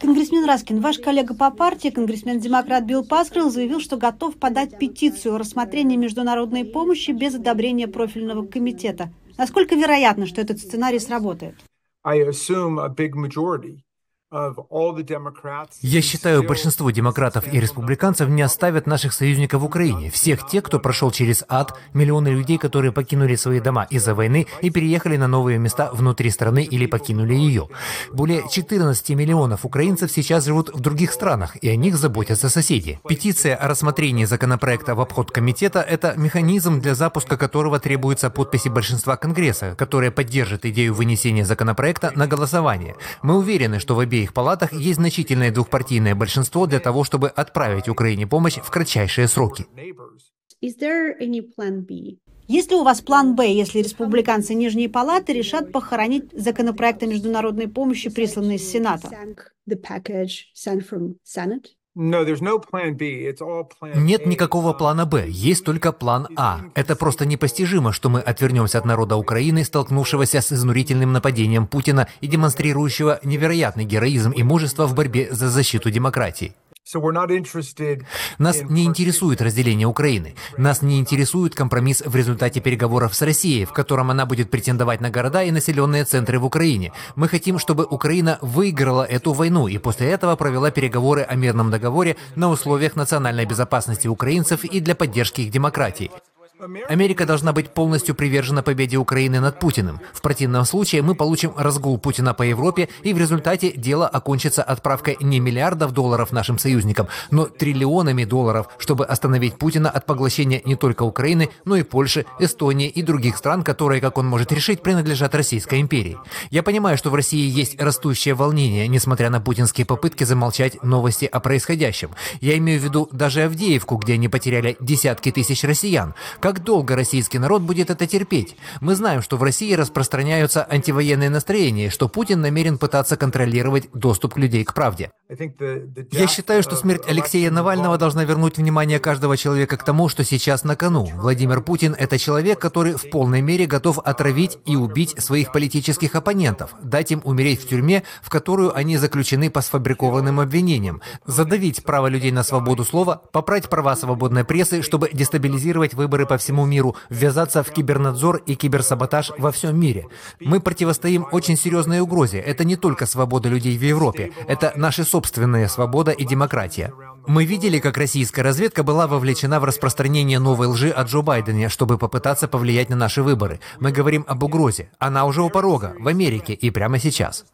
Конгрессмен Раскин, ваш коллега по партии, конгрессмен-демократ Билл Паскрилл, заявил, что готов подать петицию о рассмотрении международной помощи без одобрения профильного комитета. Насколько вероятно, что этот сценарий сработает? Я считаю, большинство демократов и республиканцев не оставят наших союзников в Украине. Всех тех, кто прошел через ад, миллионы людей, которые покинули свои дома из-за войны и переехали на новые места внутри страны или покинули ее. Более 14 миллионов украинцев сейчас живут в других странах, и о них заботятся соседи. Петиция о рассмотрении законопроекта в обход комитета – это механизм, для запуска которого требуются подписи большинства Конгресса, которое поддержит идею вынесения законопроекта на голосование. Мы уверены, что в обеих обеих палатах есть значительное двухпартийное большинство для того, чтобы отправить Украине помощь в кратчайшие сроки. Есть ли у вас план «Б», если республиканцы Нижней Палаты решат похоронить законопроекты международной помощи, присланные из Сената? Нет никакого плана «Б», есть только план «А». Это просто непостижимо, что мы отвернемся от народа Украины, столкнувшегося с изнурительным нападением Путина и демонстрирующего невероятный героизм и мужество в борьбе за защиту демократии. Нас не интересует разделение Украины. Нас не интересует компромисс в результате переговоров с Россией, в котором она будет претендовать на города и населенные центры в Украине. Мы хотим, чтобы Украина выиграла эту войну и после этого провела переговоры о мирном договоре на условиях национальной безопасности украинцев и для поддержки их демократии. Америка должна быть полностью привержена победе Украины над Путиным. В противном случае мы получим разгул Путина по Европе, и в результате дело окончится отправкой не миллиардов долларов нашим союзникам, но триллионами долларов, чтобы остановить Путина от поглощения не только Украины, но и Польши, Эстонии и других стран, которые, как он может решить, принадлежат Российской империи. Я понимаю, что в России есть растущее волнение, несмотря на путинские попытки замолчать новости о происходящем. Я имею в виду даже Авдеевку, где они потеряли десятки тысяч россиян. Как как долго российский народ будет это терпеть? Мы знаем, что в России распространяются антивоенные настроения, что Путин намерен пытаться контролировать доступ людей к правде. Я считаю, что смерть Алексея Навального должна вернуть внимание каждого человека к тому, что сейчас на кону. Владимир Путин – это человек, который в полной мере готов отравить и убить своих политических оппонентов, дать им умереть в тюрьме, в которую они заключены по сфабрикованным обвинениям, задавить право людей на свободу слова, попрать права свободной прессы, чтобы дестабилизировать выборы по всему миру, ввязаться в кибернадзор и киберсаботаж во всем мире. Мы противостоим очень серьезной угрозе. Это не только свобода людей в Европе, это наши собственная свобода и демократия. Мы видели, как российская разведка была вовлечена в распространение новой лжи о Джо Байдене, чтобы попытаться повлиять на наши выборы. Мы говорим об угрозе. Она уже у порога, в Америке и прямо сейчас.